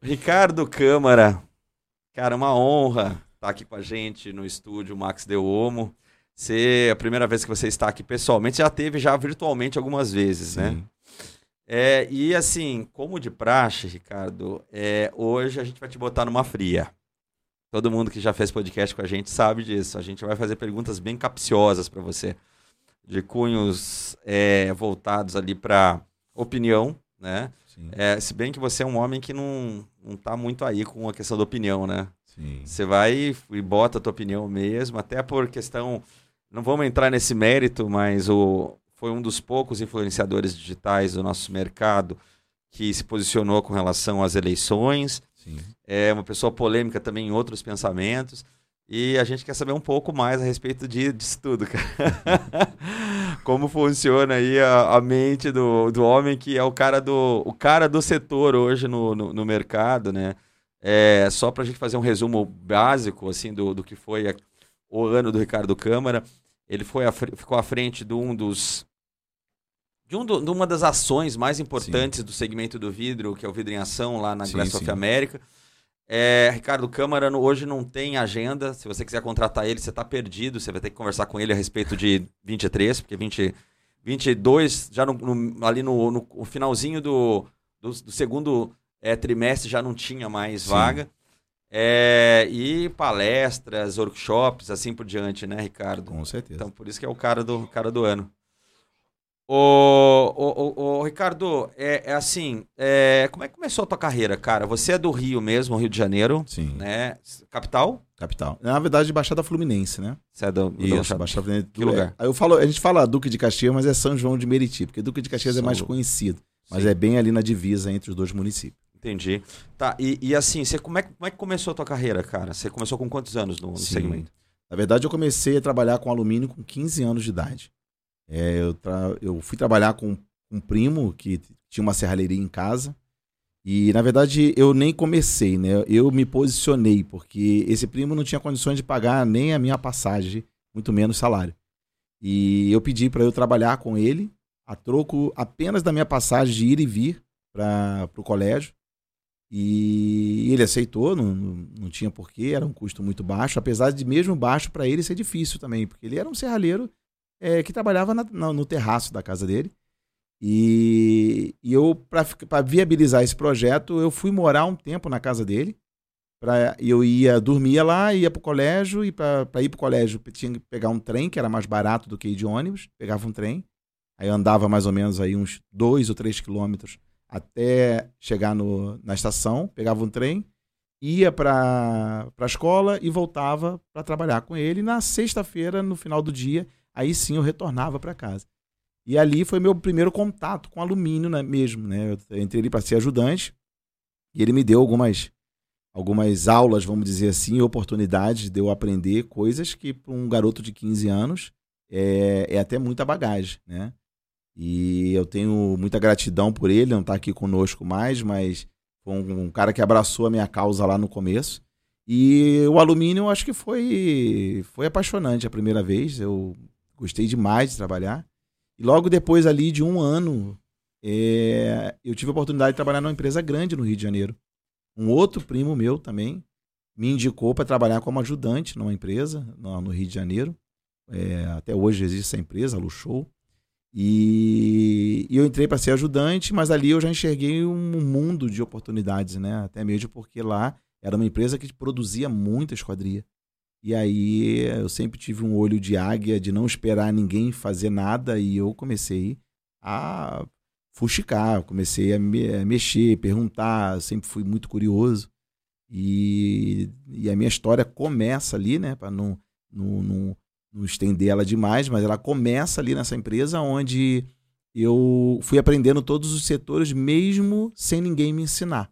Ricardo Câmara, cara, uma honra estar aqui com a gente no estúdio Max Del Omo. Ser a primeira vez que você está aqui pessoalmente, já teve já virtualmente algumas vezes, né? Sim. né? É, e assim, como de praxe, Ricardo, é, hoje a gente vai te botar numa fria. Todo mundo que já fez podcast com a gente sabe disso. A gente vai fazer perguntas bem capciosas para você, de cunhos é, voltados ali para opinião, né? É, se bem que você é um homem que não, não tá muito aí com a questão da opinião, né? Sim. Você vai e bota a tua opinião mesmo, até por questão. Não vamos entrar nesse mérito, mas o, foi um dos poucos influenciadores digitais do nosso mercado que se posicionou com relação às eleições. Sim. É uma pessoa polêmica também em outros pensamentos. E a gente quer saber um pouco mais a respeito de, disso tudo, cara. Como funciona aí a, a, mente do, do homem que é o cara do, o cara do setor hoje no, no, no mercado, né? É, só para a gente fazer um resumo básico assim do, do que foi a, o ano do Ricardo Câmara. Ele foi a, ficou à frente de um dos de, um do, de uma das ações mais importantes sim. do segmento do vidro, que é o Vidro em Ação, lá na sim, Glass of America. É, Ricardo Câmara hoje não tem agenda. Se você quiser contratar ele, você está perdido. Você vai ter que conversar com ele a respeito de 23, porque 20, 22, já no, no, ali no, no, finalzinho do, do, do segundo é, trimestre, já não tinha mais Sim. vaga. É, e palestras, workshops, assim por diante, né, Ricardo? Com certeza. Então, por isso que é o cara do, cara do ano. Ô, ô, ô, ô, Ricardo, é, é assim, é, como é que começou a tua carreira, cara? Você é do Rio mesmo, Rio de Janeiro, Sim. né? Capital? Capital. Na verdade, Baixada Fluminense, né? Você é do, do Isso, Baixada, Baixada Fluminense. Que lugar? É, eu falo, a gente fala Duque de Caxias, mas é São João de Meriti, porque Duque de Caxias São é mais conhecido, mas Sim. é bem ali na divisa entre os dois municípios. Entendi. Tá, e, e assim, você, como, é, como é que começou a tua carreira, cara? Você começou com quantos anos no, no segmento? Na verdade, eu comecei a trabalhar com alumínio com 15 anos de idade. É, eu, tra... eu fui trabalhar com um primo que tinha uma serralheria em casa. E, na verdade, eu nem comecei, né? Eu me posicionei, porque esse primo não tinha condições de pagar nem a minha passagem, muito menos salário. E eu pedi para eu trabalhar com ele, a troco apenas da minha passagem de ir e vir para o colégio. E ele aceitou, não, não tinha porquê, era um custo muito baixo, apesar de mesmo baixo para ele ser difícil também, porque ele era um serralheiro é, que trabalhava na, na, no terraço da casa dele. E, e eu, para viabilizar esse projeto, eu fui morar um tempo na casa dele. Pra, eu ia, dormia lá, ia para o colégio, e para ir para o colégio tinha que pegar um trem, que era mais barato do que ir de ônibus. Pegava um trem, aí andava mais ou menos aí uns dois ou três quilômetros até chegar no, na estação, pegava um trem, ia para a escola e voltava para trabalhar com ele. Na sexta-feira, no final do dia, aí sim eu retornava para casa. E ali foi meu primeiro contato com alumínio né, mesmo, né? Eu entrei ali para ser ajudante e ele me deu algumas algumas aulas, vamos dizer assim, oportunidades de eu aprender coisas que para um garoto de 15 anos é, é até muita bagagem, né? E eu tenho muita gratidão por ele, não está aqui conosco mais, mas foi um, um, cara que abraçou a minha causa lá no começo. E o alumínio acho que foi, foi apaixonante a primeira vez. Eu gostei demais de trabalhar. E logo depois ali de um ano, é, eu tive a oportunidade de trabalhar numa empresa grande no Rio de Janeiro. Um outro primo meu também me indicou para trabalhar como ajudante numa empresa no, no Rio de Janeiro. É, até hoje existe essa empresa, a Luxou. E, e eu entrei para ser ajudante, mas ali eu já enxerguei um mundo de oportunidades, né? Até mesmo porque lá era uma empresa que produzia muita esquadria. E aí eu sempre tive um olho de águia de não esperar ninguém fazer nada e eu comecei a fuxicar, comecei a, me, a mexer, perguntar, sempre fui muito curioso. E, e a minha história começa ali, né, para não, não, não, não estender ela demais, mas ela começa ali nessa empresa onde eu fui aprendendo todos os setores mesmo sem ninguém me ensinar.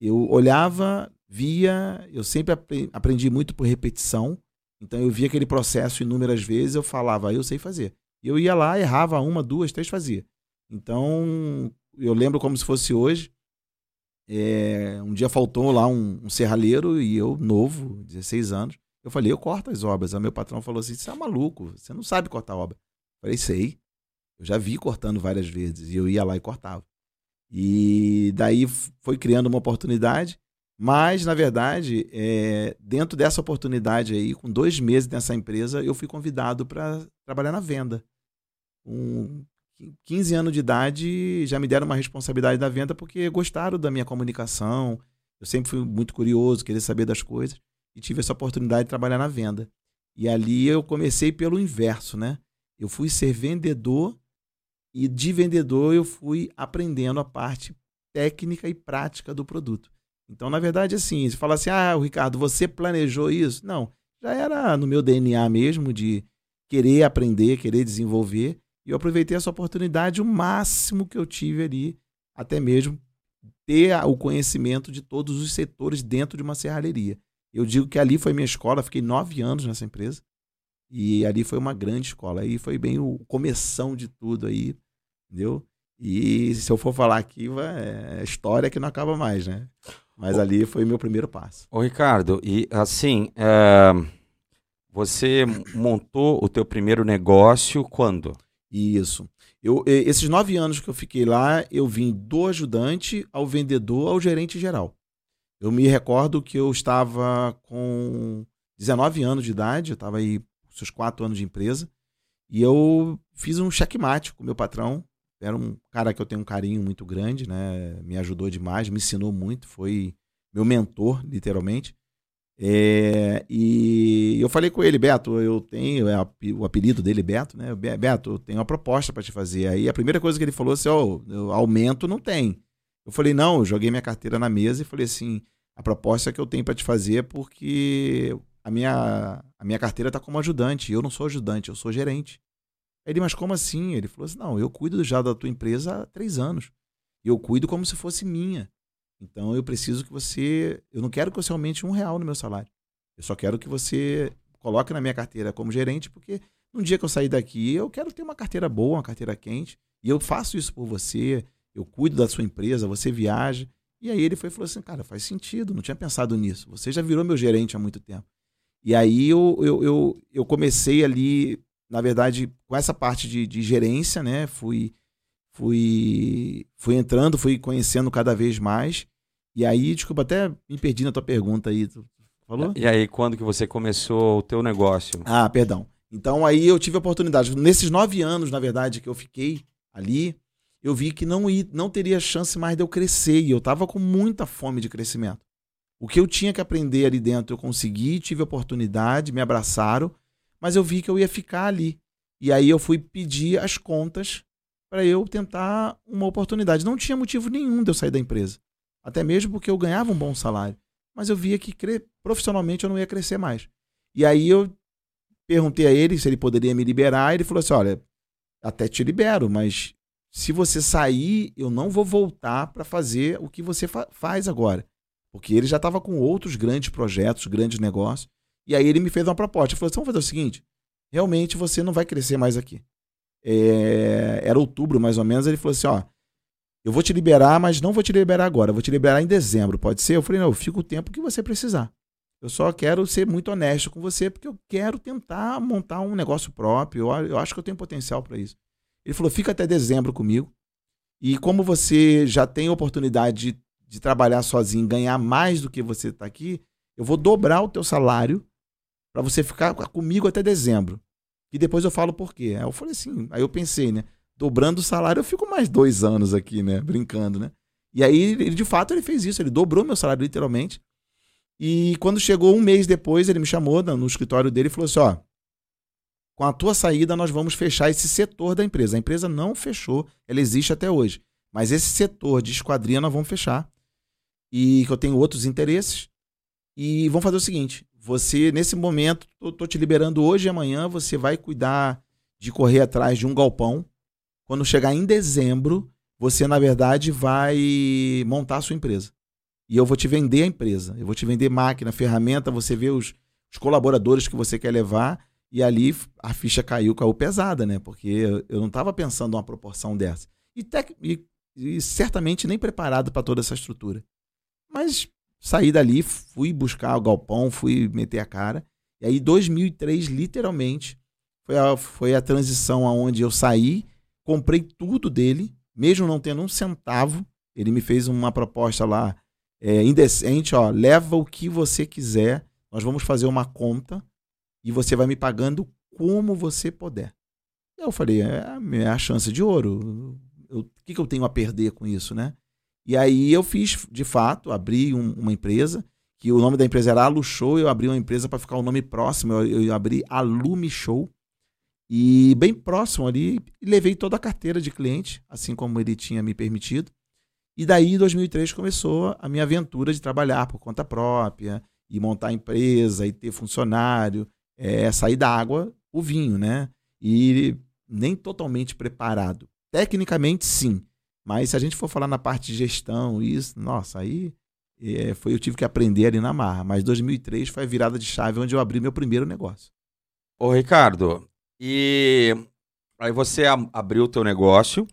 Eu olhava, via, eu sempre aprendi muito por repetição, então eu via aquele processo inúmeras vezes, eu falava, eu sei fazer. E eu ia lá, errava uma, duas, três, fazia. Então, eu lembro como se fosse hoje. É, um dia faltou lá um, um serralheiro e eu, novo, 16 anos, eu falei, eu corto as obras. Aí meu patrão falou assim: você é maluco, você não sabe cortar obra. Eu falei, sei. Eu já vi cortando várias vezes. E eu ia lá e cortava. E daí foi criando uma oportunidade. Mas, na verdade, é, dentro dessa oportunidade aí, com dois meses nessa empresa, eu fui convidado para trabalhar na venda. Com 15 anos de idade, já me deram uma responsabilidade da venda porque gostaram da minha comunicação. Eu sempre fui muito curioso, queria saber das coisas. E tive essa oportunidade de trabalhar na venda. E ali eu comecei pelo inverso, né? Eu fui ser vendedor e de vendedor eu fui aprendendo a parte técnica e prática do produto. Então, na verdade, assim, você fala assim, ah, Ricardo, você planejou isso? Não, já era no meu DNA mesmo de querer aprender, querer desenvolver. E eu aproveitei essa oportunidade o máximo que eu tive ali, até mesmo ter o conhecimento de todos os setores dentro de uma serralheria. Eu digo que ali foi minha escola, fiquei nove anos nessa empresa. E ali foi uma grande escola. Aí foi bem o começão de tudo aí, entendeu? E se eu for falar aqui, é história que não acaba mais, né? Mas ali foi o meu primeiro passo. Ô Ricardo, e assim, é... você montou o teu primeiro negócio quando? Isso. Eu, esses nove anos que eu fiquei lá, eu vim do ajudante ao vendedor ao gerente geral. Eu me recordo que eu estava com 19 anos de idade, eu estava aí com seus quatro anos de empresa, e eu fiz um checkmate com o meu patrão, era um cara que eu tenho um carinho muito grande, né? Me ajudou demais, me ensinou muito, foi meu mentor, literalmente. É, e eu falei com ele, Beto, eu tenho, é, o apelido dele Beto, né? Beto, eu tenho uma proposta para te fazer. Aí a primeira coisa que ele falou assim, ó, oh, aumento não tem. Eu falei, não, eu joguei minha carteira na mesa e falei assim, a proposta que eu tenho para te fazer é porque a minha, a minha carteira está como ajudante, eu não sou ajudante, eu sou gerente. Ele, mas como assim? Ele falou assim: não, eu cuido já da tua empresa há três anos. Eu cuido como se fosse minha. Então eu preciso que você. Eu não quero que você aumente um real no meu salário. Eu só quero que você coloque na minha carteira como gerente, porque no dia que eu sair daqui, eu quero ter uma carteira boa, uma carteira quente. E eu faço isso por você, eu cuido da sua empresa, você viaja. E aí ele foi falou assim: cara, faz sentido, não tinha pensado nisso. Você já virou meu gerente há muito tempo. E aí eu, eu, eu, eu comecei ali na verdade, com essa parte de, de gerência, né? Fui, fui, fui entrando, fui conhecendo cada vez mais. E aí, desculpa, até me perdi na tua pergunta aí. Tu falou? E aí, quando que você começou o teu negócio? Ah, perdão. Então aí eu tive a oportunidade. Nesses nove anos, na verdade, que eu fiquei ali, eu vi que não, ia, não teria chance mais de eu crescer. E eu estava com muita fome de crescimento. O que eu tinha que aprender ali dentro, eu consegui, tive a oportunidade, me abraçaram mas eu vi que eu ia ficar ali. E aí eu fui pedir as contas para eu tentar uma oportunidade. Não tinha motivo nenhum de eu sair da empresa. Até mesmo porque eu ganhava um bom salário. Mas eu via que profissionalmente eu não ia crescer mais. E aí eu perguntei a ele se ele poderia me liberar. Ele falou assim: olha, até te libero, mas se você sair, eu não vou voltar para fazer o que você fa faz agora. Porque ele já estava com outros grandes projetos, grandes negócios. E aí ele me fez uma proposta. Ele falou assim: vamos fazer o seguinte: realmente você não vai crescer mais aqui. É, era outubro, mais ou menos. Ele falou assim: ó, eu vou te liberar, mas não vou te liberar agora, vou te liberar em dezembro, pode ser? Eu falei: não, eu fico o tempo que você precisar. Eu só quero ser muito honesto com você, porque eu quero tentar montar um negócio próprio. Eu, eu acho que eu tenho potencial para isso. Ele falou: fica até dezembro comigo. E como você já tem oportunidade de, de trabalhar sozinho, ganhar mais do que você está aqui, eu vou dobrar o teu salário para você ficar comigo até dezembro. E depois eu falo por quê. Aí eu falei assim, aí eu pensei, né? Dobrando o salário, eu fico mais dois anos aqui, né? Brincando, né? E aí, ele, de fato, ele fez isso. Ele dobrou meu salário, literalmente. E quando chegou um mês depois, ele me chamou no escritório dele e falou assim: ó, com a tua saída, nós vamos fechar esse setor da empresa. A empresa não fechou, ela existe até hoje. Mas esse setor de esquadria nós vamos fechar. E que eu tenho outros interesses. E vamos fazer o seguinte: você, nesse momento, tô, tô te liberando hoje e amanhã, você vai cuidar de correr atrás de um galpão. Quando chegar em dezembro, você, na verdade, vai montar a sua empresa. E eu vou te vender a empresa. Eu vou te vender máquina, ferramenta, você vê os, os colaboradores que você quer levar. E ali a ficha caiu, caiu pesada, né? Porque eu não estava pensando uma proporção dessa. E, e, e certamente nem preparado para toda essa estrutura. Mas Saí dali, fui buscar o galpão, fui meter a cara. E aí, 2003, literalmente, foi a, foi a transição aonde eu saí, comprei tudo dele, mesmo não tendo um centavo, Ele me fez uma proposta lá é, indecente, ó, leva o que você quiser, nós vamos fazer uma conta e você vai me pagando como você puder. Eu falei, é, é a chance de ouro. O que, que eu tenho a perder com isso, né? E aí eu fiz, de fato, abri um, uma empresa, que o nome da empresa era Alu Show, eu abri uma empresa para ficar o nome próximo, eu, eu abri Alume Show. E bem próximo ali, levei toda a carteira de cliente, assim como ele tinha me permitido. E daí, em 2003, começou a minha aventura de trabalhar por conta própria, e montar empresa, e ter funcionário, é, sair da água o vinho, né? E nem totalmente preparado. Tecnicamente, sim. Mas se a gente for falar na parte de gestão, isso, nossa, aí é, foi eu tive que aprender ali na marra. Mas 2003 foi a virada de chave onde eu abri meu primeiro negócio. Ô, Ricardo, e aí você abriu o teu negócio.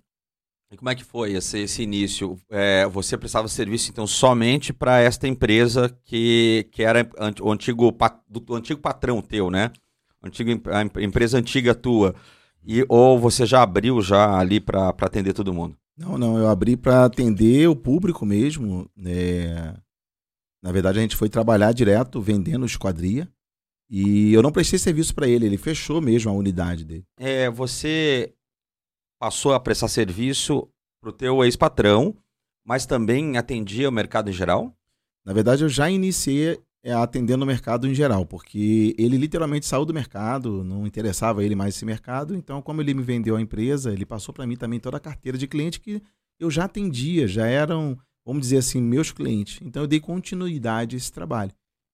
E como é que foi esse, esse início? É, você prestava serviço, então, somente para esta empresa que, que era o antigo, do, antigo patrão teu, né? Antigo, a empresa antiga tua. E, ou você já abriu já ali para atender todo mundo? Não, não, eu abri para atender o público mesmo. É... Na verdade, a gente foi trabalhar direto vendendo esquadria. E eu não prestei serviço para ele, ele fechou mesmo a unidade dele. É, você passou a prestar serviço para o teu ex-patrão, mas também atendia o mercado em geral? Na verdade, eu já iniciei é, atendendo o mercado em geral, porque ele literalmente saiu do mercado, não interessava ele mais esse mercado, então como ele me vendeu a empresa, ele passou para mim também toda a carteira de cliente que eu já atendia, já eram, vamos dizer assim, meus clientes. Então eu dei continuidade a esse trabalho.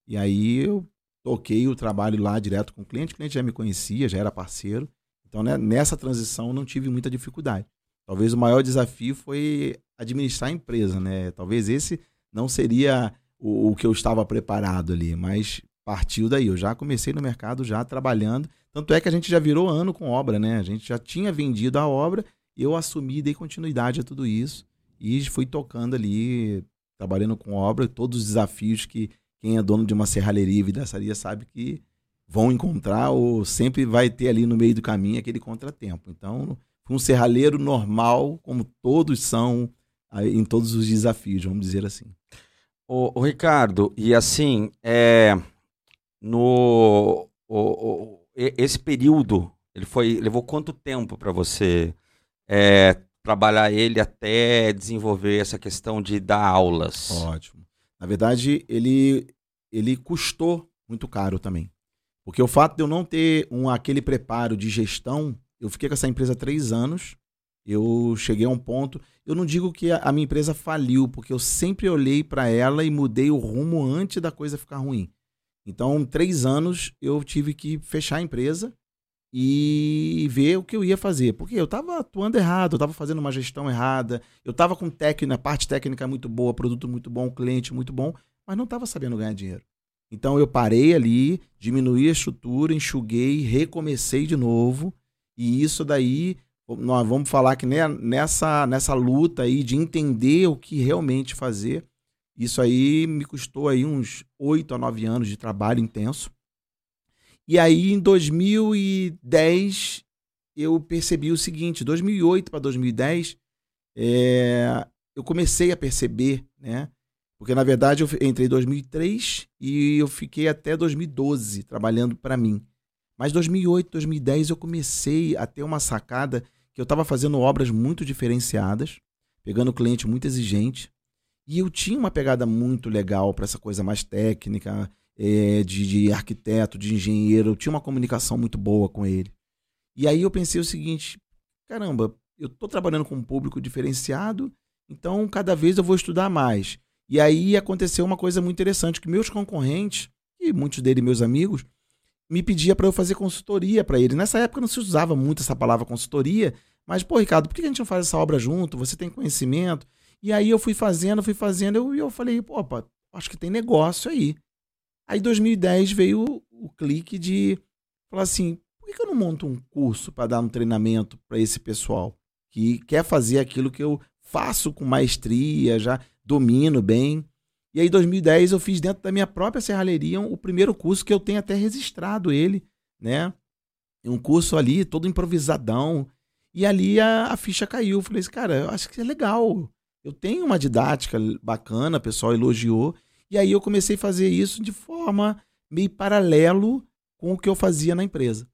E aí eu toquei o trabalho lá direto com o cliente, o cliente já me conhecia, já era parceiro. Então né, nessa transição não tive muita dificuldade. Talvez o maior desafio foi administrar a empresa, né? Talvez esse não seria o, o que eu estava preparado ali, mas partiu daí. Eu já comecei no mercado já trabalhando. Tanto é que a gente já virou ano com obra, né? A gente já tinha vendido a obra eu assumi, dei continuidade a tudo isso e fui tocando ali, trabalhando com obra, todos os desafios que quem é dono de uma serralheria e vidraçaria sabe que vão encontrar ou sempre vai ter ali no meio do caminho aquele contratempo. Então, um serralheiro normal, como todos são em todos os desafios, vamos dizer assim. O, Ricardo, e assim, é, no o, o, esse período, ele foi levou quanto tempo para você é, trabalhar ele até desenvolver essa questão de dar aulas? Ótimo. Na verdade, ele ele custou muito caro também, porque o fato de eu não ter um aquele preparo de gestão, eu fiquei com essa empresa três anos eu cheguei a um ponto. Eu não digo que a minha empresa faliu, porque eu sempre olhei para ela e mudei o rumo antes da coisa ficar ruim. Então, três anos eu tive que fechar a empresa e ver o que eu ia fazer. Porque eu estava atuando errado, eu estava fazendo uma gestão errada, eu estava com técnica, parte técnica muito boa, produto muito bom, cliente muito bom, mas não estava sabendo ganhar dinheiro. Então eu parei ali, diminuí a estrutura, enxuguei, recomecei de novo. E isso daí nós vamos falar que nessa, nessa luta aí de entender o que realmente fazer, isso aí me custou aí uns oito a nove anos de trabalho intenso. E aí em 2010 eu percebi o seguinte, 2008 para 2010, é, eu comecei a perceber, né? Porque na verdade eu entrei em 2003 e eu fiquei até 2012 trabalhando para mim. Mas 2008, 2010 eu comecei a ter uma sacada que eu estava fazendo obras muito diferenciadas, pegando cliente muito exigente, e eu tinha uma pegada muito legal para essa coisa mais técnica, é, de, de, arquiteto, de engenheiro, eu tinha uma comunicação muito boa com ele. E aí eu pensei o seguinte: caramba, eu estou trabalhando com um público diferenciado, então cada vez eu vou estudar mais. E aí aconteceu uma coisa muito interessante: que meus concorrentes, e muitos deles meus amigos, me pedia para eu fazer consultoria para ele. Nessa época não se usava muito essa palavra consultoria, mas, pô, Ricardo, por que a gente não faz essa obra junto? Você tem conhecimento. E aí eu fui fazendo, fui fazendo, e eu, eu falei, opa, acho que tem negócio aí. Aí em 2010 veio o, o, clique de falar assim, por que eu não monto um curso para dar um treinamento para esse pessoal que quer fazer aquilo que eu faço com maestria, já domino bem. E aí, em 2010, eu fiz dentro da minha própria serralheria o primeiro curso que eu tenho até registrado ele, né? Um curso ali, todo improvisadão. E ali a, a ficha caiu. Eu falei assim, cara, eu acho que é legal. eu tenho uma didática bacana, o pessoal elogiou. E aí eu comecei a fazer isso de forma meio paralelo com o que eu fazia na empresa.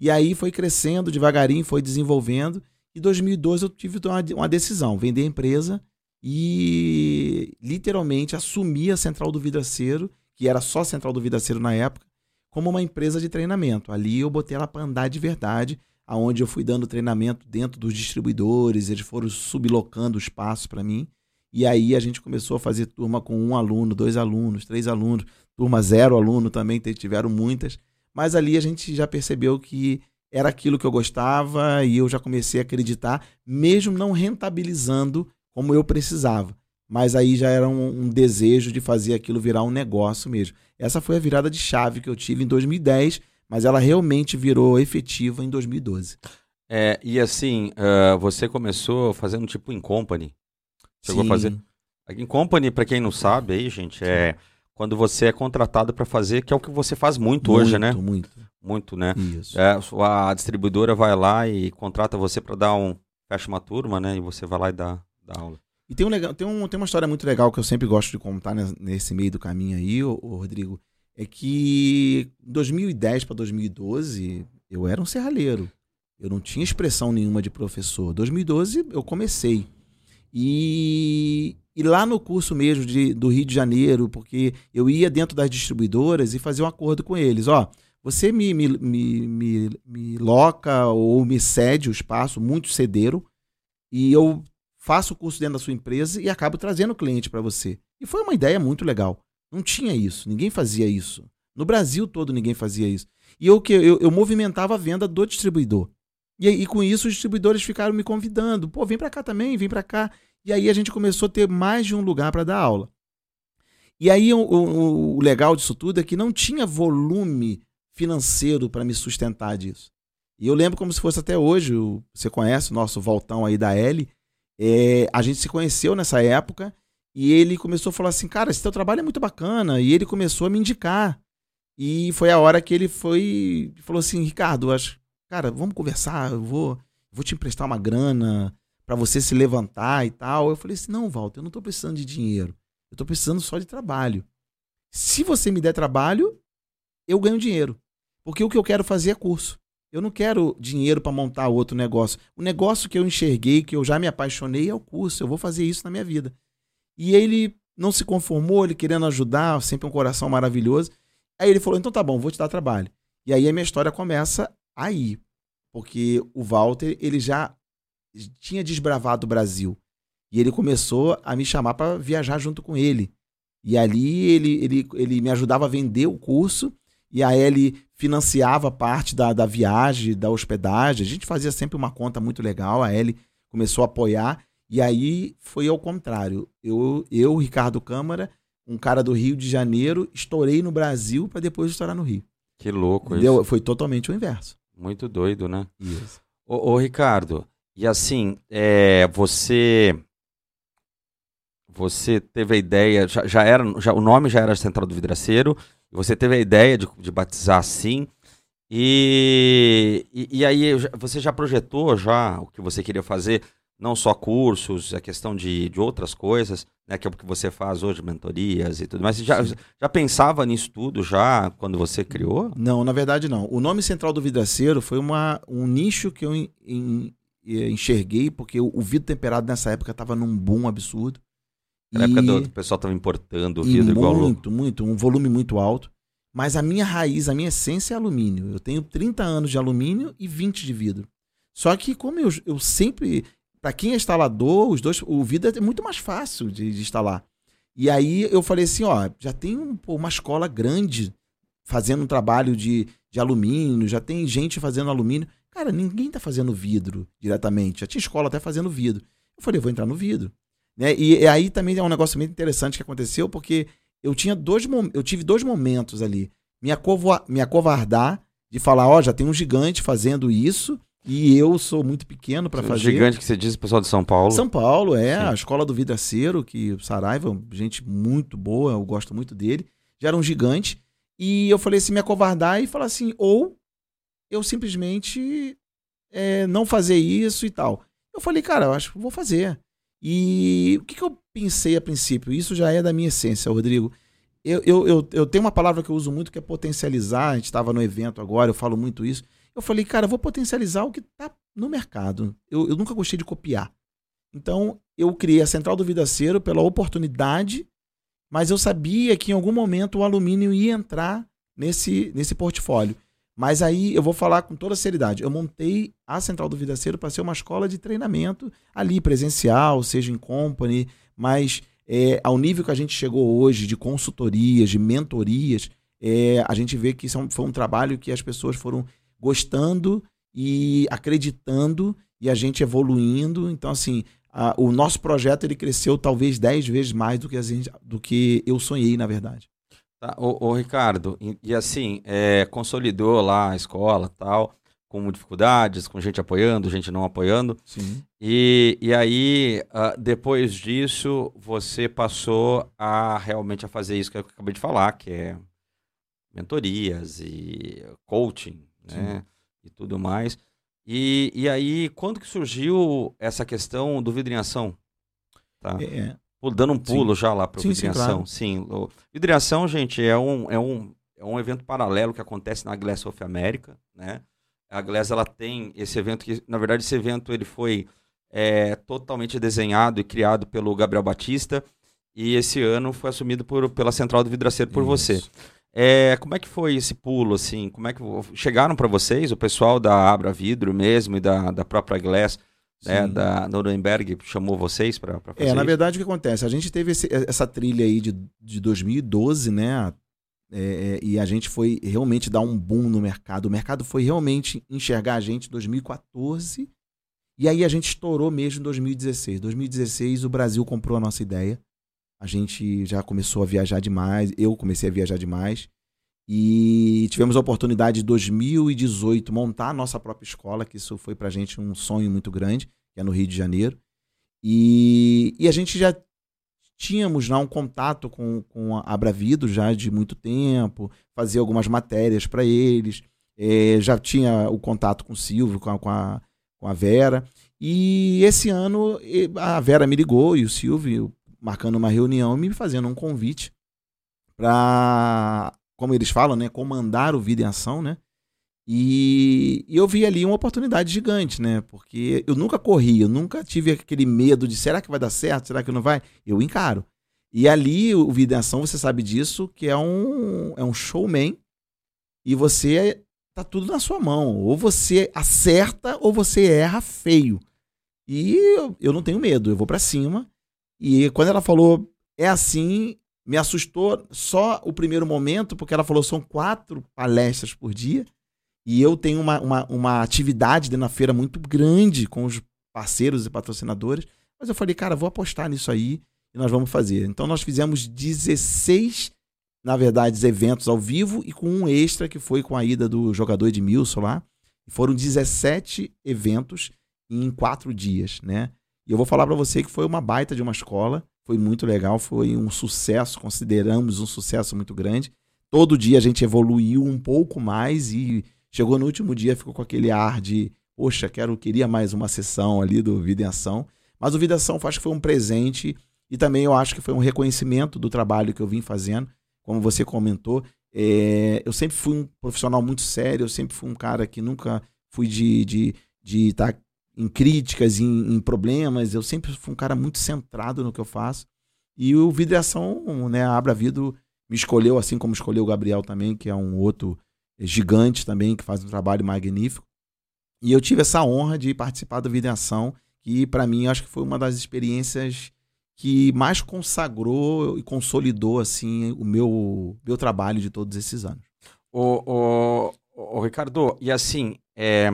E aí foi crescendo devagarinho, foi desenvolvendo. E em 2012 eu tive uma decisão, vender a empresa e literalmente assumir a Central do Vidraceiro, que era só Central do Vidraceiro na época, como uma empresa de treinamento. Ali eu botei ela para andar de verdade, aonde eu fui dando treinamento dentro dos distribuidores, eles foram sublocando espaço para mim. E aí a gente começou a fazer turma com um aluno, dois alunos, três alunos, turma zero aluno também, tiveram muitas. Mas ali a gente já percebeu que era aquilo que eu gostava e eu já comecei a acreditar, mesmo não rentabilizando como eu precisava. Mas aí já era um, um, desejo de fazer aquilo virar um negócio mesmo. Essa foi a virada de chave que eu tive em 2010, mas ela realmente virou efetiva em 2012. É, e assim, uh, você começou fazendo tipo em company. Chegou Sim. a fazer? Em company, para quem não sabe aí, gente, é quando você é contratado para fazer, que é o que você faz muito, muito hoje, né? Muito, muito. né? Isso. É, a distribuidora vai lá e contrata você para dar um fecha uma turma, né? E você vai lá e dá, dá aula. E tem, um legal, tem, um, tem uma história muito legal que eu sempre gosto de contar nesse meio do caminho aí, ô, ô Rodrigo. É que em 2010 para 2012 eu era um serralheiro. Eu não tinha expressão nenhuma de professor. 2012 eu comecei. E, e lá no curso mesmo de, do Rio de Janeiro, porque eu ia dentro das distribuidoras e fazia um acordo com eles. Ó, você me, me, me, me, me loca ou me cede o espaço, muito cederam, e eu faço o curso dentro da sua empresa e acabo trazendo cliente para você. E foi uma ideia muito legal. Não tinha isso, ninguém fazia isso. No Brasil todo ninguém fazia isso. E eu, eu, eu movimentava a venda do distribuidor. E, e com isso os distribuidores ficaram me convidando. Pô, vem para cá também, vem para cá. E aí a gente começou a ter mais de um lugar para dar aula. E aí o, o, o, legal disso tudo é que não tinha volume financeiro para me sustentar disso. E eu lembro como se fosse até hoje, você conhece o nosso Voltão aí da L, é, a gente se conheceu nessa época e ele começou a falar assim, cara, esse teu trabalho é muito bacana. E ele começou a me indicar. E foi a hora que ele foi falou assim, Ricardo, acho, cara, vamos conversar, eu vou, vou te emprestar uma grana para você se levantar e tal. Eu falei assim: não, Walter, eu não estou precisando de dinheiro. Eu estou precisando só de trabalho. Se você me der trabalho, eu ganho dinheiro. Porque o que eu quero fazer é curso. Eu não quero dinheiro para montar outro negócio. O negócio que eu enxerguei, que eu já me apaixonei, é o curso. Eu vou fazer isso na minha vida. E ele não se conformou, ele querendo ajudar, sempre um coração maravilhoso. Aí ele falou: então tá bom, vou te dar trabalho. E aí a minha história começa aí. Porque o Walter, ele já tinha desbravado o Brasil. E ele começou a me chamar para viajar junto com ele. E ali ele, ele, ele me ajudava a vender o curso e a ele financiava parte da, da viagem, da hospedagem. A gente fazia sempre uma conta muito legal. A Ellie começou a apoiar. E aí foi ao contrário. Eu, eu Ricardo Câmara, um cara do Rio de Janeiro, estourei no Brasil para depois estourar no Rio. Que louco Entendeu? isso. Foi totalmente o inverso. Muito doido, né? Isso. Ô, ô Ricardo, e assim, é, você você teve a ideia, já, já era, já, o nome já era Central do Vidraceiro, você teve a ideia de, de batizar assim, e, e, e, aí você já projetou já o que você queria fazer, não só cursos, a questão de, de outras coisas, né, que é o que você faz hoje, mentorias e tudo, mas já, já pensava nisso tudo já quando você criou? Não, na verdade não. O nome Central do Vidraceiro foi uma, um nicho que eu em, enxerguei, porque o, vidro temperado nessa época estava num boom absurdo. Na época do o pessoal estava importando o vidro igual Muito, muito, um volume muito alto. Mas a minha raiz, a minha essência é alumínio. Eu tenho 30 anos de alumínio e 20 de vidro. Só que como eu, eu sempre, para quem é instalador, os dois, o vidro é muito mais fácil de, de instalar. E aí eu falei assim, ó, já tem um, pô, uma escola grande fazendo um trabalho de, de alumínio, já tem gente fazendo alumínio. Cara, ninguém tá fazendo vidro diretamente. Já tinha escola até fazendo vidro. Eu falei, vou entrar no vidro. Né? E, e, aí também é um negócio muito interessante que aconteceu, porque eu tinha dois eu tive dois momentos ali. Me, acovo, me acovardar de falar, ó, oh, já tem um gigante fazendo isso, e eu sou muito pequeno para fazer. Gigante que você diz, pessoal de São Paulo. São Paulo, é, Sim. a escola do vidraceiro, que o Saraiva, gente muito boa, eu gosto muito dele. Já era um gigante. E eu falei assim, me acovardar e falar assim, ou eu simplesmente é, não fazer isso e tal. Eu falei, cara, eu acho que vou fazer. E o que, que eu pensei a princípio? Isso já é da minha essência, Rodrigo. Eu, eu, eu, eu tenho uma palavra que eu uso muito que é potencializar. A gente estava no evento agora, eu falo muito isso. Eu falei, cara, eu vou potencializar o que está no mercado. Eu, eu nunca gostei de copiar. Então, eu criei a Central do Vidaceiro pela oportunidade, mas eu sabia que em algum momento o alumínio ia entrar nesse, nesse portfólio. Mas aí eu vou falar com toda seriedade. Eu montei a Central do Vidaceiro para ser uma escola de treinamento ali, presencial, seja em company, mas é, ao nível que a gente chegou hoje de consultorias, de mentorias, é, a gente vê que isso é foi um trabalho que as pessoas foram gostando e acreditando e a gente evoluindo. Então, assim, a, o nosso projeto ele cresceu talvez 10 vezes mais do que, gente, do que eu sonhei, na verdade. Tá, ô, ô Ricardo, e, e assim, é, consolidou lá a escola tal, com dificuldades, com gente apoiando, gente não apoiando. Sim. E, e aí, uh, depois disso, você passou a realmente a fazer isso que eu acabei de falar, que é mentorias e coaching, né? Sim. E tudo mais. E, e aí, quando que surgiu essa questão do vidro em ação? Tá? É, dando um pulo sim. já lá para o Vidriação. Sim, claro. sim. Vidriação, gente, é um, é, um, é um evento paralelo que acontece na Glass of America, né? A Glass, ela tem esse evento que, na verdade, esse evento ele foi é, totalmente desenhado e criado pelo Gabriel Batista e esse ano foi assumido por, pela Central do Vidraceiro por Isso. você. É, como é que foi esse pulo, assim? Como é que chegaram para vocês, o pessoal da Abra Vidro mesmo e da, da própria Glass, né, da Nuremberg chamou vocês para fazer É, na verdade, o que acontece? A gente teve esse, essa trilha aí de, de 2012, né? É, é, e a gente foi realmente dar um boom no mercado. O mercado foi realmente enxergar a gente em 2014. E aí a gente estourou mesmo em 2016. 2016 o Brasil comprou a nossa ideia. A gente já começou a viajar demais. Eu comecei a viajar demais. E tivemos a oportunidade de 2018 montar a nossa própria escola, que isso foi pra gente um sonho muito grande, que é no Rio de Janeiro. E, e a gente já tínhamos já um contato com, com a Abravido já de muito tempo, fazia algumas matérias para eles, é, já tinha o contato com o Silvio, com a, com a, com a Vera. E esse ano a Vera me ligou e o Silvio marcando uma reunião me fazendo um convite para como eles falam, né, comandar o Vida em Ação, né? E, e, eu vi ali uma oportunidade gigante, né? Porque eu nunca corri, eu nunca tive aquele medo de será que vai dar certo, será que não vai? Eu encaro. E ali o Vida em Ação, você sabe disso, que é um, é um showman e você tá tudo na sua mão. Ou você acerta ou você erra feio. E eu, eu não tenho medo, eu vou para cima. E quando ela falou é assim, me assustou só o primeiro momento, porque ela falou são quatro palestras por dia. E eu tenho uma, uma, uma atividade dentro da feira muito grande com os parceiros e patrocinadores. Mas eu falei, cara, vou apostar nisso aí e nós vamos fazer. Então nós fizemos 16, na verdade, eventos ao vivo e com um extra que foi com a ida do jogador Edmilson lá. E foram 17 eventos em quatro dias, né? E eu vou falar para você que foi uma baita de uma escola. Foi muito legal, foi um sucesso, consideramos um sucesso muito grande. Todo dia a gente evoluiu um pouco mais e chegou no último dia, ficou com aquele ar de, poxa, quero, queria mais uma sessão ali do Vida em Ação. Mas o Vida em Ação acho que foi um presente e também eu acho que foi um reconhecimento do trabalho que eu vim fazendo. Como você comentou, é, eu sempre fui um profissional muito sério, eu sempre fui um cara que nunca fui de estar de, de tá em críticas, em, em, problemas. Eu sempre fui um cara muito centrado no que eu faço. E o Vidriação, né, a Abra Vidro me escolheu, assim como escolheu o Gabriel também, que é um outro gigante também, que faz um trabalho magnífico. E eu tive essa honra de participar do Vidriação, que para mim acho que foi uma das experiências que mais consagrou e consolidou assim o meu, meu trabalho de todos esses anos. O Ricardo, e assim, é,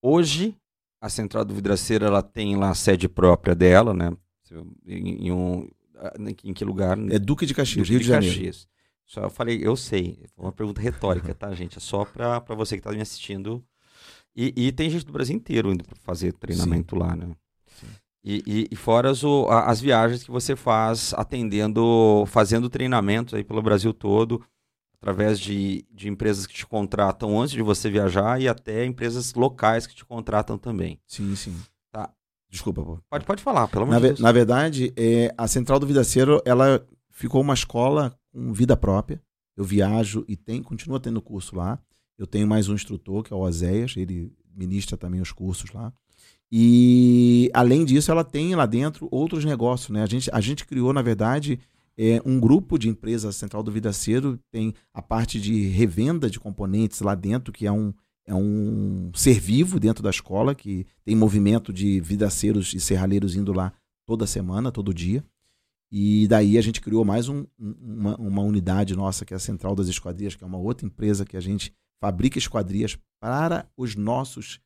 hoje a Central do Vidraceiro ela tem lá a sede própria dela, né? Em, em um, em que lugar? É Duque de Caxias, Duque Rio de, de Janeiro. Caxias. Só eu falei, eu sei. Foi uma pergunta retórica, tá, gente? É só para você que está me assistindo. E, e, tem gente do Brasil inteiro indo para fazer treinamento Sim. lá, né? E, e, e, fora as, as viagens que você faz atendendo, fazendo treinamentos aí pelo Brasil todo através de, de empresas que te contratam antes de você viajar e até empresas locais que te contratam também. Sim, sim. Tá. Desculpa, pô. Pode, pode falar, pelo amor Na, de Deus. na verdade, é, a Central do Vidaceiro, ela ficou uma escola com vida própria. Eu viajo e tem, continua tendo curso lá. Eu tenho mais um instrutor, que é o Oséias, ele ministra também os cursos lá. E, além disso, ela tem lá dentro outros negócios. Né? A, gente, a gente criou, na verdade, é, um grupo de empresas Central do Vidaceiro, tem a parte de revenda de componentes lá dentro, que é um, é um ser vivo dentro da escola, que tem movimento de vidaceiros e serralheiros indo lá toda semana, todo dia. E daí a gente criou mais um- um- uma, uma unidade nossa, que é a Central das Esquadrias, que é uma outra empresa que a gente fabrica esquadrias para os nossos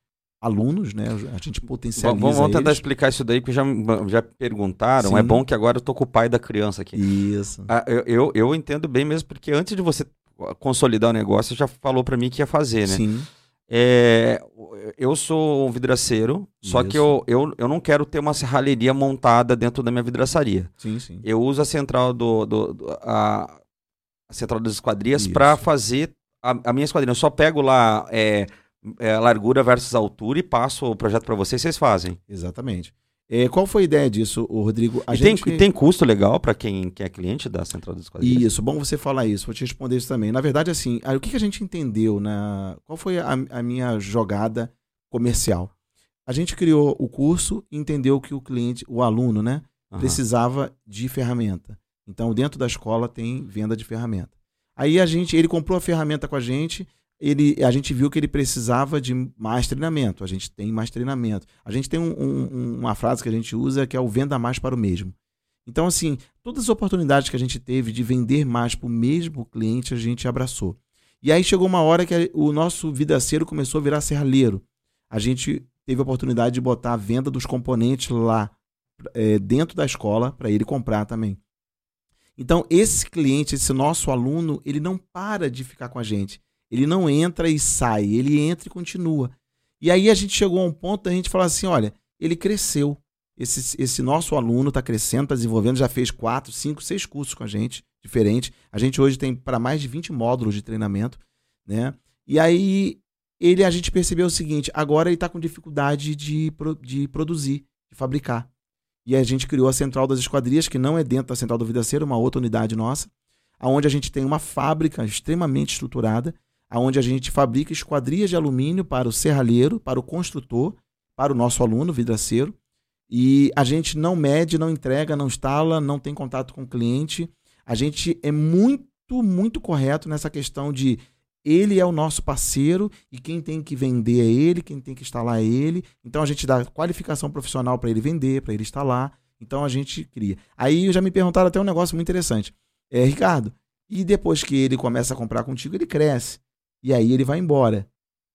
alunos, né? A gente potencializa Vamos, vamos tentar eles. explicar isso daí, porque já, já perguntaram. Sim. É bom que agora eu tô com o pai da criança aqui. Isso. Ah, eu, eu, eu entendo bem mesmo, porque antes de você consolidar o negócio, você já falou para mim que ia fazer, né? Sim, É, eu sou um vidraceiro, só que Isso. eu, eu, eu não quero ter uma serralheria montada dentro da minha vidraçaria. sim, sim. Eu uso a central do, do- do- a, a central das esquadrias para fazer a, a minha esquadrinha. Eu só pego lá é, é, largura versus altura e passo o projeto para vocês, vocês fazem. Exatamente. É, qual foi a ideia disso, Rodrigo? A E, gente... tem, tem custo legal para quem, quem é cliente da central das esquadrias? Isso, bom você falar isso, vou te responder isso também. Na verdade, assim, o que a gente entendeu na. Qual foi a, a minha jogada comercial? A gente criou o curso e entendeu que o cliente, o aluno, né, Aham. precisava de ferramenta. Então, dentro da escola tem venda de ferramenta. Aí a gente, ele comprou a ferramenta com a gente, ele, a gente viu que ele precisava de mais treinamento. A gente tem mais treinamento. A gente tem um- um- uma frase que a gente usa que é o venda mais para o mesmo. Então, assim, todas as oportunidades que a gente teve de vender mais para o mesmo cliente, a gente abraçou. E aí chegou uma hora que o nosso vidaceiro começou a virar serralheiro. A gente teve a oportunidade de botar a venda dos componentes lá é, dentro da escola para ele comprar também. Então, esse cliente, esse nosso aluno, ele não para de ficar com a gente. Ele não entra e sai, ele entra e continua. E aí a gente chegou a um ponto da gente falar assim: olha, ele cresceu. Esse, esse nosso aluno está crescendo, está desenvolvendo, já fez quatro, cinco, seis cursos com a gente, diferentes. A gente hoje tem para mais de 20 módulos de treinamento, né? E aí ele a gente percebeu o seguinte: agora ele está com dificuldade de, de produzir, de fabricar. E a gente criou a Central das Esquadrias, que não é dentro da Central do Vidaceiro, uma outra unidade nossa, aonde a gente tem uma fábrica extremamente estruturada, aonde a gente fabrica esquadrias de alumínio para o serralheiro, para o construtor, para o nosso aluno vidraceiro. E a gente não mede, não entrega, não instala, não tem contato com o cliente. A gente é muito, muito correto nessa questão de ele é o nosso parceiro e quem tem que vender é ele, quem tem que instalar é ele. Então a gente dá qualificação profissional para ele vender, para ele instalar. Então a gente cria. Aí já me perguntaram até um negócio muito interessante. É, Ricardo, e depois que ele começa a comprar contigo, ele cresce. E aí ele vai embora.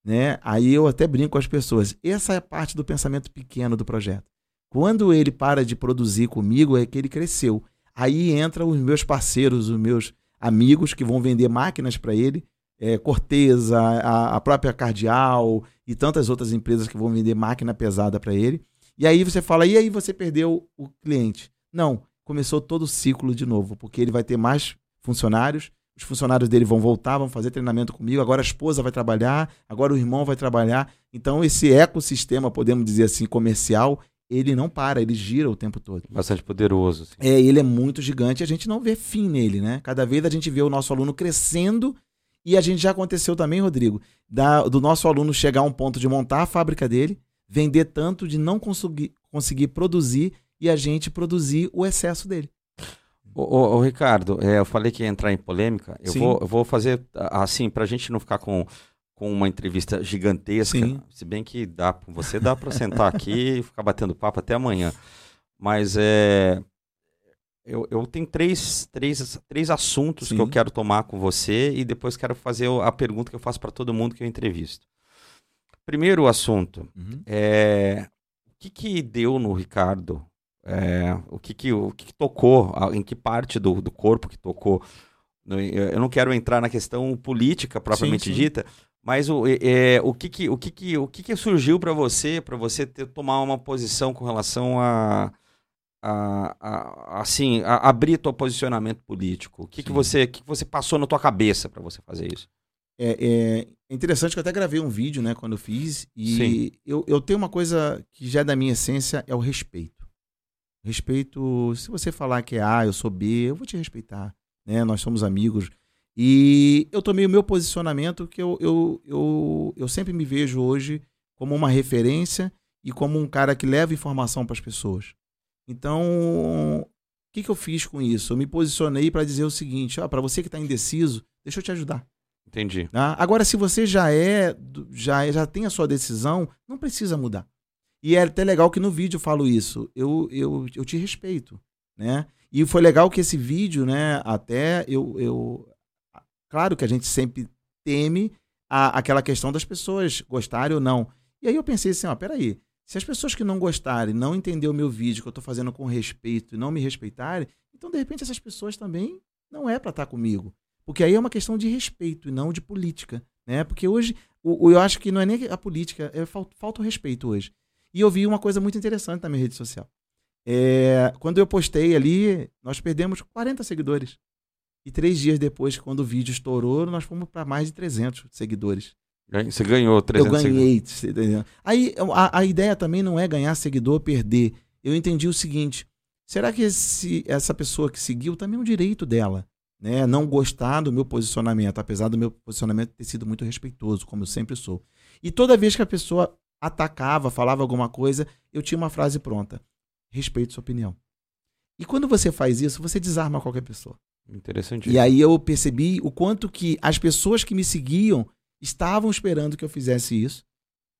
Né? Aí eu até brinco com as pessoas. Essa é a parte do pensamento pequeno do projeto. Quando ele para de produzir comigo, é que ele cresceu. Aí entra os meus parceiros, os meus amigos que vão vender máquinas para ele, é, Corteza, a, a própria Cardial e tantas outras empresas que vão vender máquina pesada para ele. E aí você fala, e aí você perdeu o cliente? Não, começou todo o ciclo de novo, porque ele vai ter mais funcionários, os funcionários dele vão voltar, vão fazer treinamento comigo, agora a esposa vai trabalhar, agora o irmão vai trabalhar. Então esse ecossistema, podemos dizer assim, comercial, ele não para, ele gira o tempo todo. Bastante poderoso. assim. É, ele é muito gigante, a gente não vê fim nele, né? Cada vez a gente vê o nosso aluno crescendo e a gente já aconteceu também, Rodrigo, da- do nosso aluno chegar a um ponto de montar a fábrica dele, vender tanto de não conseguir, conseguir produzir e a gente produzir o excesso dele. Ô, ô, Ricardo, é, eu falei que ia entrar em polêmica. Eu Sim. vou, eu vou fazer assim, pra gente não ficar com, com uma entrevista gigantesca. Sim. Se bem que dá, você dá pra sentar aqui e ficar batendo papo até amanhã. Mas é. Eu, eu tenho três, três, três assuntos Sim. que eu quero tomar com você e depois quero fazer a pergunta que eu faço para todo mundo que eu entrevisto. Primeiro assunto é, o que, que deu no Ricardo? É, o que, que, o que, que tocou? Em que parte do, do corpo que tocou? Eu não quero entrar na questão política propriamente sim. dita, mas o, é, o, que, que, o, que, que, o que, que surgiu para você, para você ter, tomar uma posição com relação a, a, a- assim, a abrir teu posicionamento político? O que, que Sim. você, que, que você passou na tua cabeça para você fazer isso? é, é interessante que eu até gravei um vídeo, né, quando eu fiz, e eu, eu tenho uma coisa que já é da minha essência, é o respeito. Respeito, se você falar que é A, eu sou B, eu vou te respeitar, né, nós somos amigos. E eu tomei o meu posicionamento, que eu, eu, eu, eu sempre me vejo hoje como uma referência e como um cara que leva informação para as pessoas. Então, o que, que eu fiz com isso? Eu me posicionei para dizer o seguinte: ah, para você que está indeciso, deixa eu te ajudar. Entendi. Ah, agora, se você já é, já, é, já tem a sua decisão, não precisa mudar. E é até legal que no vídeo eu falo isso. Eu, eu, eu te respeito, né? E foi legal que esse vídeo, né, até eu, eu claro que a gente sempre teme a, aquela questão das pessoas gostarem ou não. E aí eu pensei assim, ó, peraí, se as pessoas que não gostarem, não entender o meu vídeo que eu estou fazendo com respeito e não me respeitarem, então de repente essas pessoas também não é para estar tá comigo. Porque aí é uma questão de respeito e não de política. Né? Porque hoje, o, o eu acho que não é nem a política, é falta, falta o respeito hoje. E eu vi uma coisa muito interessante na minha rede social. É, quando eu postei ali, nós perdemos 40 seguidores. E três dias depois, quando o vídeo estourou, nós fomos para mais de 300 seguidores. Você ganhou 300 Eu ganhei. Seguidores. Aí a, a ideia também não é ganhar seguidor ou perder. Eu entendi o seguinte: será que esse, essa pessoa que seguiu também é um direito dela? né, não gostar do meu posicionamento, apesar do meu posicionamento ter sido muito respeitoso, como eu sempre sou. E toda vez que a pessoa atacava, falava alguma coisa, eu tinha uma frase pronta: respeito sua opinião. E quando você faz isso, você desarma qualquer pessoa. Interessante. E aí eu percebi o quanto que as pessoas que me seguiam estavam esperando que eu fizesse isso,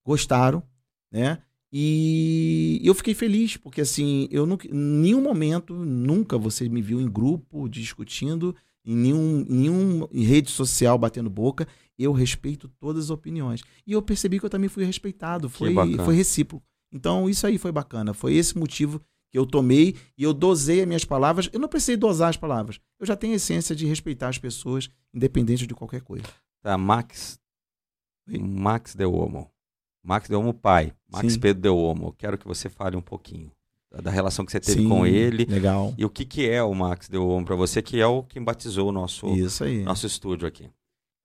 gostaram, né? E eu fiquei feliz, porque assim, eu nunca, em nenhum momento, nunca você me viu em grupo discutindo em nenhum, em nenhum em rede social batendo boca. Eu respeito todas as opiniões. E eu percebi que eu também fui respeitado, foi, foi recíproco. Então, isso aí foi bacana. Foi esse motivo que eu tomei e eu dosei as minhas palavras. Eu não precisei dosar as palavras. Eu já tenho a essência de respeitar as pessoas, independente de qualquer coisa. Tá, Max. Oi? Max de Homo. Max de Homo pai. Max Sim. Pedro de Homo. Quero que você fale um pouquinho da relação que você teve Sim, com ele. Legal. E o que, que é o Max deu Homo para você, que é o que batizou o nosso, Isso aí. nosso estúdio aqui.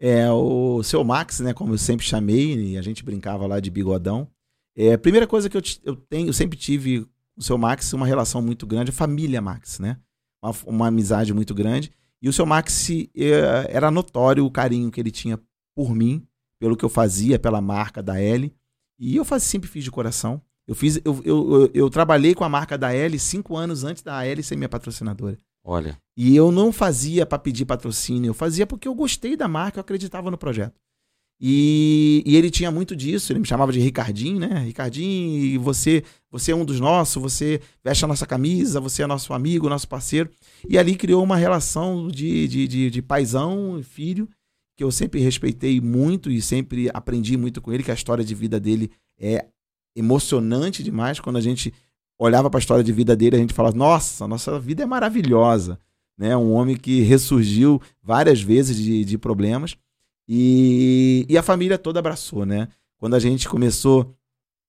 É, o seu Max, né, como eu sempre chamei, e a gente brincava lá de bigodão. É, a primeira coisa que eu, eu tenho, eu sempre tive com o seu Max uma relação muito grande, a família Max, né? Uma, uma amizade muito grande. E o seu Max é, era notório o carinho que ele tinha por mim, pelo que eu fazia, pela marca da L. E eu faz, sempre fiz de coração. Eu fiz, eu, eu, eu, eu, trabalhei com a marca da L cinco anos antes da L ser minha patrocinadora. Olha. E eu não fazia para pedir patrocínio, eu fazia porque eu gostei da marca, eu acreditava no projeto. E, e, ele tinha muito disso, ele me chamava de Ricardinho, né? Ricardinho, você, você é um dos nossos, você veste a nossa camisa, você é nosso amigo, nosso parceiro. E ali criou uma relação de, de, de, de e filho, que eu sempre respeitei muito e sempre aprendi muito com ele, que a história de vida dele é emocionante demais quando a gente olhava para a história de vida dele, a gente falava: "Nossa, nossa vida é maravilhosa", né? Um homem que ressurgiu várias vezes de, de problemas e, e a família toda abraçou, né? Quando a gente começou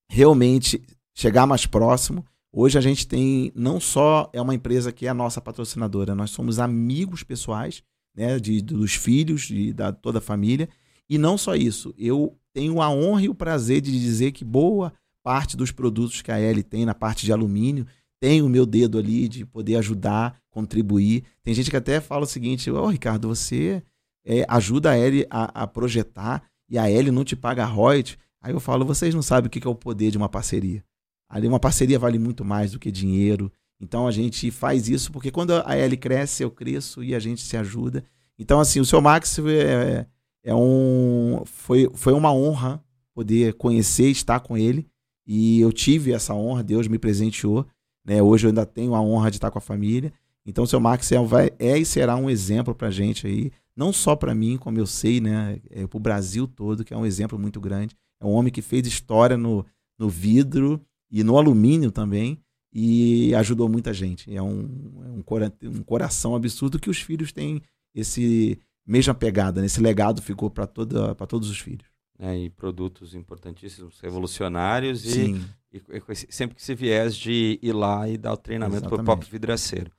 realmente chegar mais próximo, hoje a gente tem não só é uma empresa que é a nossa patrocinadora, nós somos amigos pessoais, né, de, dos filhos, de, da toda a família. E não só isso, eu tenho a honra e o prazer de dizer que boa parte dos produtos que a L tem na parte de alumínio, tem o meu dedo ali de poder ajudar, contribuir. Tem gente que até fala o seguinte: Ô oh, Ricardo, você é, ajuda a L a, a, projetar e a L não te paga royalties. Aí eu falo: vocês não sabem o que é o poder de uma parceria. Ali uma parceria vale muito mais do que dinheiro. Então a gente faz isso porque quando a L cresce, eu cresço e a gente se ajuda. Então, assim, o seu Max é, é um, foi, foi uma honra poder conhecer, estar com ele. E eu tive essa honra, Deus me presenteou. Né? Hoje eu ainda tenho a honra de estar com a família. Então, o seu Max é, vai, é e será um exemplo para gente aí, não só para mim, como eu sei, né, é, para o Brasil todo, que é um exemplo muito grande. É um homem que fez história no, no vidro e no alumínio também e ajudou muita gente. É um, é um, cora, um coração absurdo que os filhos têm esse mesma pegada, né? esse legado ficou para todos os filhos né, e produtos importantíssimos, revolucionários e, e, e, sempre que se viés de ir lá e dar o treinamento para o próprio vidraceiro.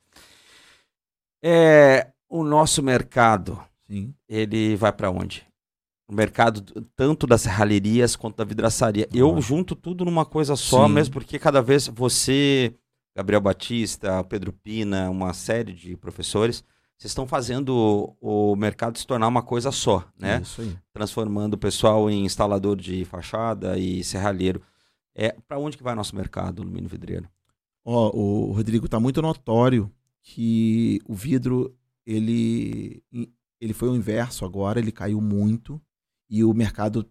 É, o nosso mercado, Sim. ele vai para onde? o mercado tanto das serralherias quanto da vidraçaria. Eu Ah. junto tudo numa coisa só, Sim. mesmo porque cada vez você, Gabriel Batista, Pedro Pina, uma série de professores, vocês estão fazendo o, o mercado se tornar uma coisa só, né? Isso aí. Transformando o pessoal em instalador de fachada e serralheiro. É, para onde que vai nosso mercado, alumínio vidreiro? Ó, o Rodrigo, tá muito notório que o vidro ele ele foi o inverso agora, ele caiu muito e o mercado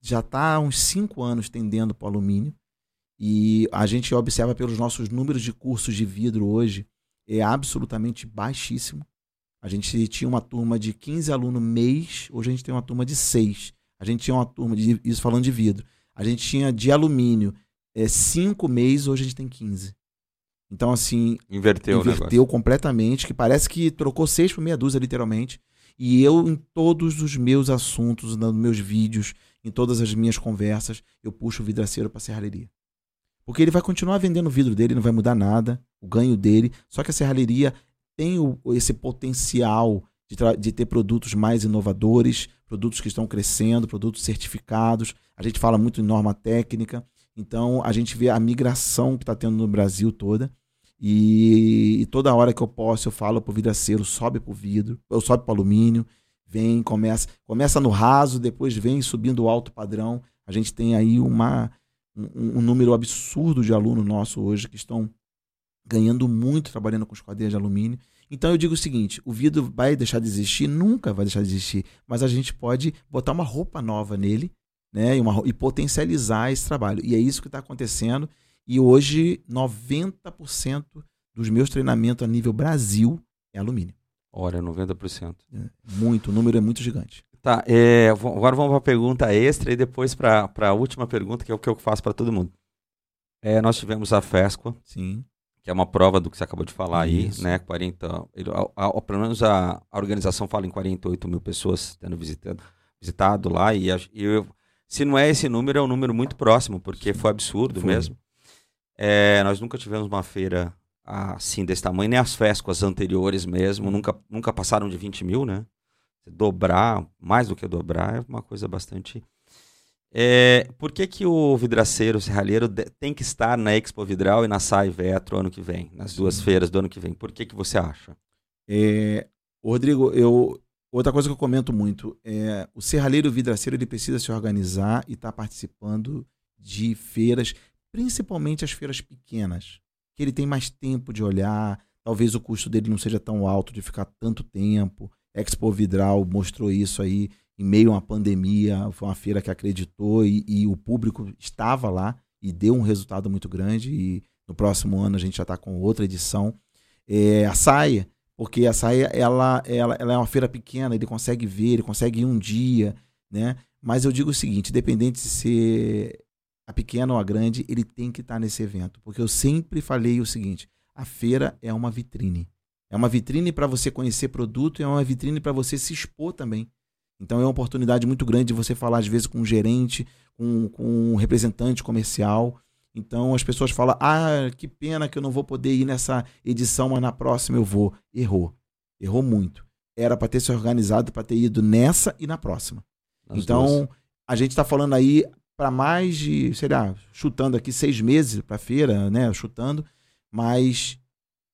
já está há uns cinco anos tendendo para o alumínio e a gente observa pelos nossos números de cursos de vidro hoje é absolutamente baixíssimo. A gente tinha uma turma de 15 alunos mês, hoje a gente tem uma turma de 6. A gente tinha uma turma de isso falando de vidro. A gente tinha de alumínio é, 5 meses, hoje a gente tem 15. Então, assim, Inverteu, inverteu completamente, que parece que trocou seis por meia dúzia, literalmente. E eu, em todos os meus assuntos, nos meus vídeos, em todas as minhas conversas, eu puxo o vidraceiro para a serralheria. Porque ele vai continuar vendendo o vidro dele, não vai mudar nada, o ganho dele. Só que a serralheria tem o- esse potencial de, de ter produtos mais inovadores, produtos que estão crescendo, produtos certificados. A gente fala muito em norma técnica. Então, a gente vê a migração que está tendo no Brasil toda. E, e toda hora que eu posso, eu falo pro vidraceiro, sobe pro vidro, eu sobe pro alumínio, vem, começa, começa no raso, depois vem subindo o alto padrão. A gente tem aí uma, um, um número absurdo de alunos nossos hoje que estão ganhando muito trabalhando com esquadrias de alumínio. Então eu digo o seguinte: o vidro vai deixar de existir? Nunca vai deixar de existir, mas a gente pode botar uma roupa nova nele né, e, uma, e potencializar esse trabalho. E é isso que está acontecendo. E hoje, 90% dos meus treinamentos a nível Brasil é alumínio. Olha, 90%. Muito, o número é muito gigante. Tá, é, agora vamos para a pergunta extra e depois para a última pergunta, que é o que eu faço para todo mundo. É, nós tivemos a FESCO, Sim. que é uma prova do que você acabou de falar Isso. aí, né? 40, ele- a- a- pelo menos a, a organização fala em 48 mil pessoas tendo visitado, visitado lá, e, e eu- se não é esse número, é um número muito próximo, porque foi absurdo Foi. mesmo. É, nós nunca tivemos uma feira assim desse tamanho, nem as FESCOs anteriores mesmo, nunca, nunca passaram de 20 mil, né? Dobrar, mais do que dobrar, é uma coisa bastante. É, por que, que o vidraceiro serralheiro de- tem que estar na Expo Vidral e na SAI Vetro ano que vem, nas duas Sim. feiras do ano que vem? Por que, que você acha? É, Rodrigo, eu, outra coisa que eu comento muito é o serralheiro e o vidraceiro ele precisa se organizar e estar participando de feiras, principalmente as feiras pequenas, que ele tem mais tempo de olhar, talvez o custo dele não seja tão alto de ficar tanto tempo. Expo Vidral mostrou isso aí em meio a uma pandemia, foi uma feira que acreditou e, e o público estava lá e deu um resultado muito grande e no próximo ano a gente já está com outra edição. É, a saia, porque a saia ela, ela, ela é uma feira pequena, ele consegue ver, ele consegue ir um dia, né? Mas eu digo o seguinte, independente de ser a pequena ou a grande, ele tem que estar nesse evento, porque eu sempre falei o seguinte: a feira é uma vitrine. É uma vitrine para você conhecer produto, é uma vitrine para você se expor também. Então é uma oportunidade muito grande de você falar às vezes com um gerente, com, com um representante comercial. Então as pessoas falam: ah, que pena que eu não vou poder ir nessa edição, mas na próxima eu vou. Errou. Errou muito. Era para ter se organizado para ter ido nessa e na próxima. Nas então duas? a gente está falando aí para mais de, sei lá, chutando aqui seis meses para feira, né? Chutando, mas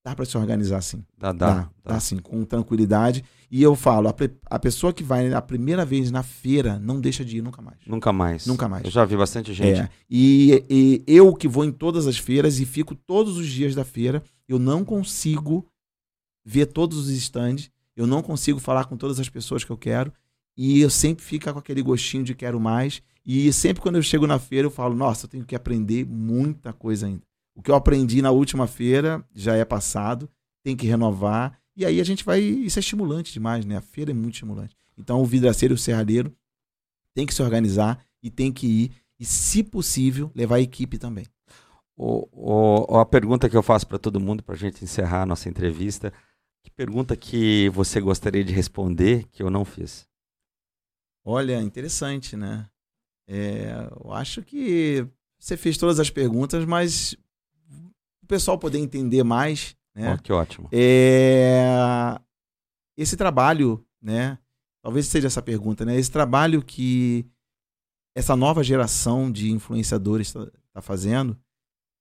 dá para se organizar sim. dá, Dá, dá, dá, sim, com tranquilidade. E eu falo, a, a pessoa que vai a primeira vez na feira não deixa de ir nunca mais. Nunca mais. Nunca mais. Eu já vi bastante gente. É, e, e eu que vou em todas as feiras e fico todos os dias da feira, eu não consigo ver todos os stands, eu não consigo falar com todas as pessoas que eu quero, e eu sempre fico com aquele gostinho de quero mais. E sempre quando eu chego na feira, eu falo, nossa, eu tenho que aprender muita coisa ainda. O que eu aprendi na última feira já é passado, tem que renovar. E aí a gente vai. Isso é estimulante demais, né? A feira é muito estimulante. Então o vidraceiro e o serralheiro tem que se organizar e tem que ir. E, se possível, levar a equipe também. O, o- a pergunta que eu faço para todo mundo, para a gente encerrar a nossa entrevista, que pergunta que você gostaria de responder que eu não fiz? Olha, interessante, né? É, eu acho que você fez todas as perguntas, mas pessoal poder entender mais, né? Ó, que ótimo. É, esse trabalho, né, talvez seja essa pergunta, né? Esse trabalho que essa nova geração de influenciadores está tá fazendo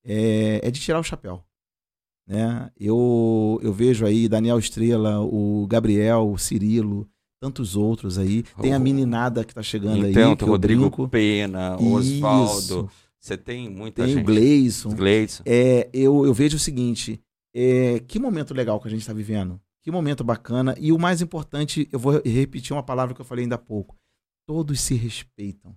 é, é de tirar o chapéu. Né? Eu, eu vejo aí Daniel Estrela, o Gabriel, o Cirilo, tantos outros aí. Tem a meninada que está chegando então, aí. Que Rodrigo brinco. Pena, Osvaldo. Você tem muita tem gente. o Gleison. Gleison. É, eu, eu vejo o seguinte: é, que momento legal que a gente está vivendo. Que momento bacana. E o mais importante, eu vou repetir uma palavra que eu falei ainda há pouco. Todos se respeitam.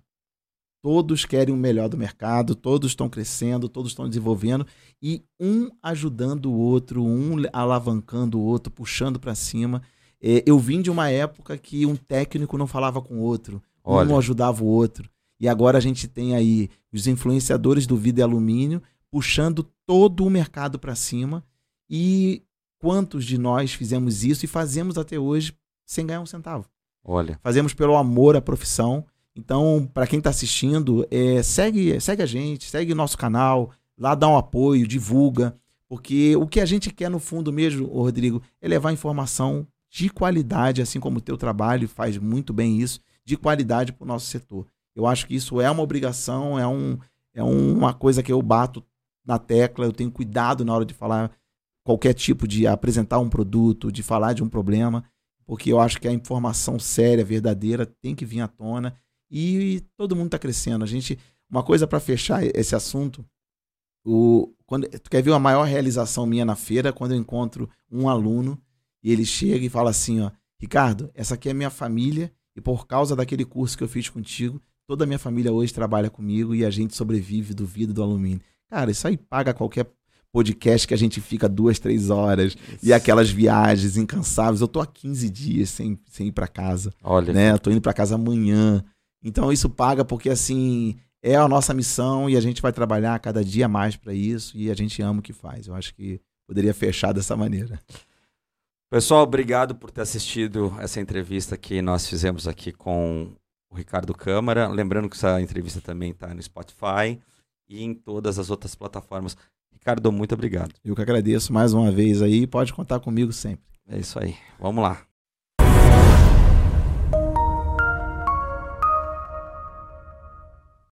Todos querem o melhor do mercado, todos estão crescendo, todos estão desenvolvendo e um ajudando o outro, um alavancando o outro, puxando para cima. É, eu vim de uma época que um técnico não falava com o outro, Olha. um não ajudava o outro. E agora a gente tem aí os influenciadores do vidro e alumínio puxando todo o mercado para cima. E quantos de nós fizemos isso e fazemos até hoje sem ganhar um centavo? Olha. Fazemos pelo amor à profissão então, para quem está assistindo, é, segue, segue a gente, segue nosso canal, lá dá um apoio, divulga, porque o que a gente quer no fundo mesmo, Rodrigo, é levar informação de qualidade, assim como o teu trabalho faz muito bem isso, de qualidade para o nosso setor. Eu acho que isso é uma obrigação, é, um, é uma coisa que eu bato na tecla, eu tenho cuidado na hora de falar qualquer tipo de apresentar um produto, de falar de um problema, porque eu acho que a informação séria, verdadeira, tem que vir à tona e, todo mundo está crescendo. A gente, uma coisa para fechar esse assunto, o, quando, tu quer ver a maior realização minha na feira quando eu encontro um aluno e ele chega e fala assim, ó, Ricardo, essa aqui é minha família e por causa daquele curso que eu fiz contigo, toda a minha família hoje trabalha comigo e a gente sobrevive do vidro do alumínio. Cara, isso aí paga qualquer podcast que a gente fica duas, três horas isso. e aquelas viagens incansáveis. Eu tô há 15 dias sem, sem ir para casa. Olha. Né? Eu tô indo para casa amanhã. Então isso paga porque assim é a nossa missão e a gente vai trabalhar cada dia mais para isso e a gente ama o que faz. Eu acho que poderia fechar dessa maneira. Pessoal, obrigado por ter assistido essa entrevista que nós fizemos aqui com o Ricardo Câmara. Lembrando que essa entrevista também está no Spotify e em todas as outras plataformas. Ricardo, muito obrigado. Eu que agradeço mais uma vez aí. Pode contar comigo sempre. É isso aí. Vamos lá.